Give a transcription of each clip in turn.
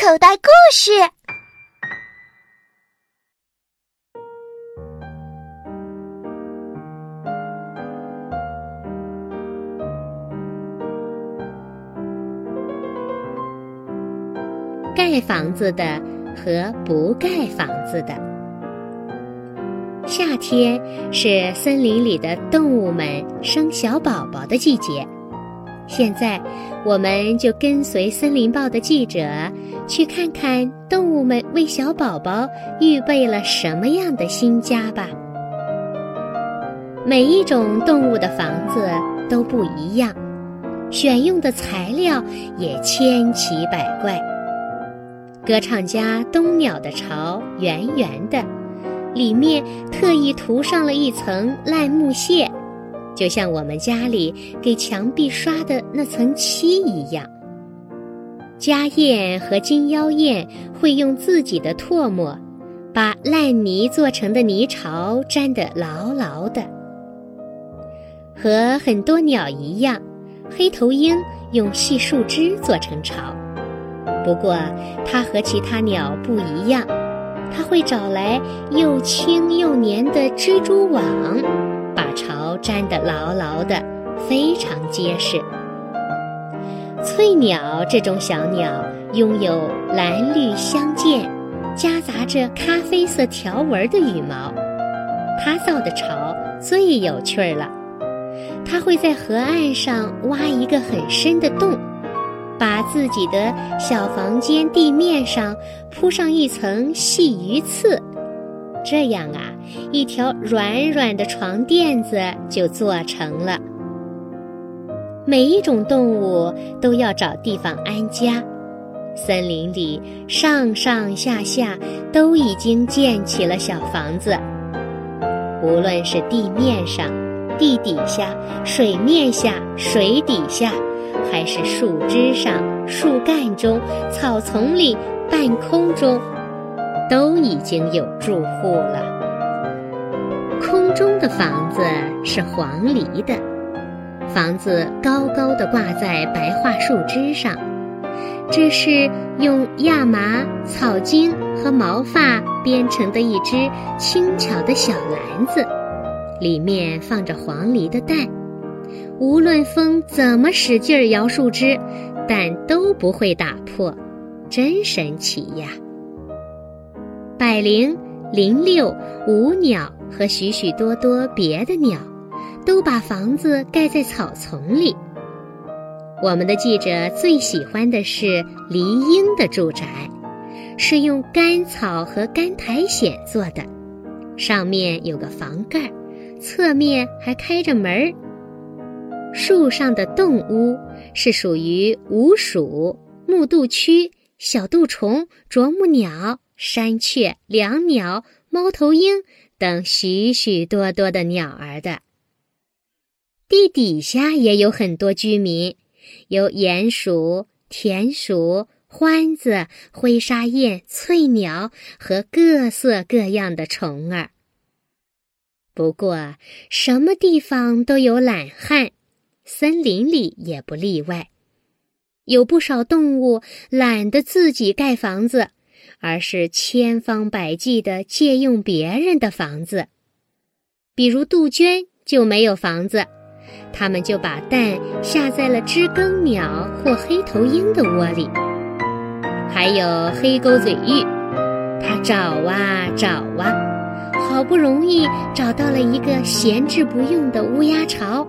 口袋故事。盖房子的和不盖房子的。夏天是森林里的动物们生小宝宝的季节。现在，我们就跟随《森林报》的记者去看看动物们为小宝宝预备了什么样的新家吧。每一种动物的房子都不一样，选用的材料也千奇百怪。歌唱家冬鸟的巢圆圆的，里面特意涂上了一层烂木屑。就像我们家里给墙壁刷的那层漆一样，家燕和金腰燕会用自己的唾沫，把烂泥做成的泥巢粘得牢牢的。和很多鸟一样，黑头鹰用细树枝做成巢，不过它和其他鸟不一样，它会找来又轻又粘的蜘蛛网。把巢粘得牢牢的，非常结实。翠鸟这种小鸟拥有蓝绿相间、夹杂着咖啡色条纹的羽毛，它造的巢最有趣儿了。它会在河岸上挖一个很深的洞，把自己的小房间地面上铺上一层细鱼刺。这样啊，一条软软的床垫子就做成了。每一种动物都要找地方安家，森林里上上下下都已经建起了小房子。无论是地面上、地底下、水面下、水底下，还是树枝上、树干中、草丛里、半空中。都已经有住户了。空中的房子是黄鹂的，房子高高的挂在白桦树枝上，这是用亚麻、草茎和毛发编成的一只轻巧的小篮子，里面放着黄鹂的蛋。无论风怎么使劲摇树枝，蛋都不会打破，真神奇呀！百灵、灵六、五鸟和许许多多别的鸟，都把房子盖在草丛里。我们的记者最喜欢的是梨鹰的住宅，是用干草和干苔藓做的，上面有个房盖，侧面还开着门儿。树上的动物是属于鼯鼠、木肚蛆、小杜虫、啄木鸟。山雀、椋鸟、猫头鹰等许许多多的鸟儿的地底下也有很多居民，有鼹鼠、田鼠、獾子、灰沙燕、翠鸟和各色各样的虫儿。不过，什么地方都有懒汉，森林里也不例外。有不少动物懒得自己盖房子。而是千方百计地借用别人的房子，比如杜鹃就没有房子，他们就把蛋下在了知更鸟或黑头鹰的窝里。还有黑钩嘴鹬，它找啊找啊，好不容易找到了一个闲置不用的乌鸦巢，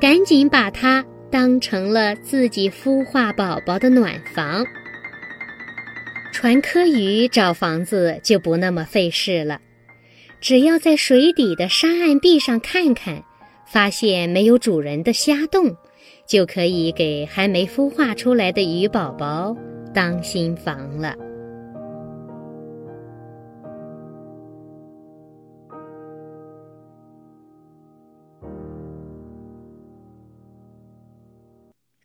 赶紧把它当成了自己孵化宝宝的暖房。船科鱼找房子就不那么费事了，只要在水底的沙岸壁上看看，发现没有主人的虾洞，就可以给还没孵化出来的鱼宝宝当新房了。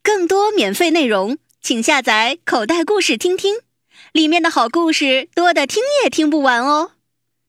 更多免费内容，请下载口袋故事听听。里面的好故事多的听也听不完哦。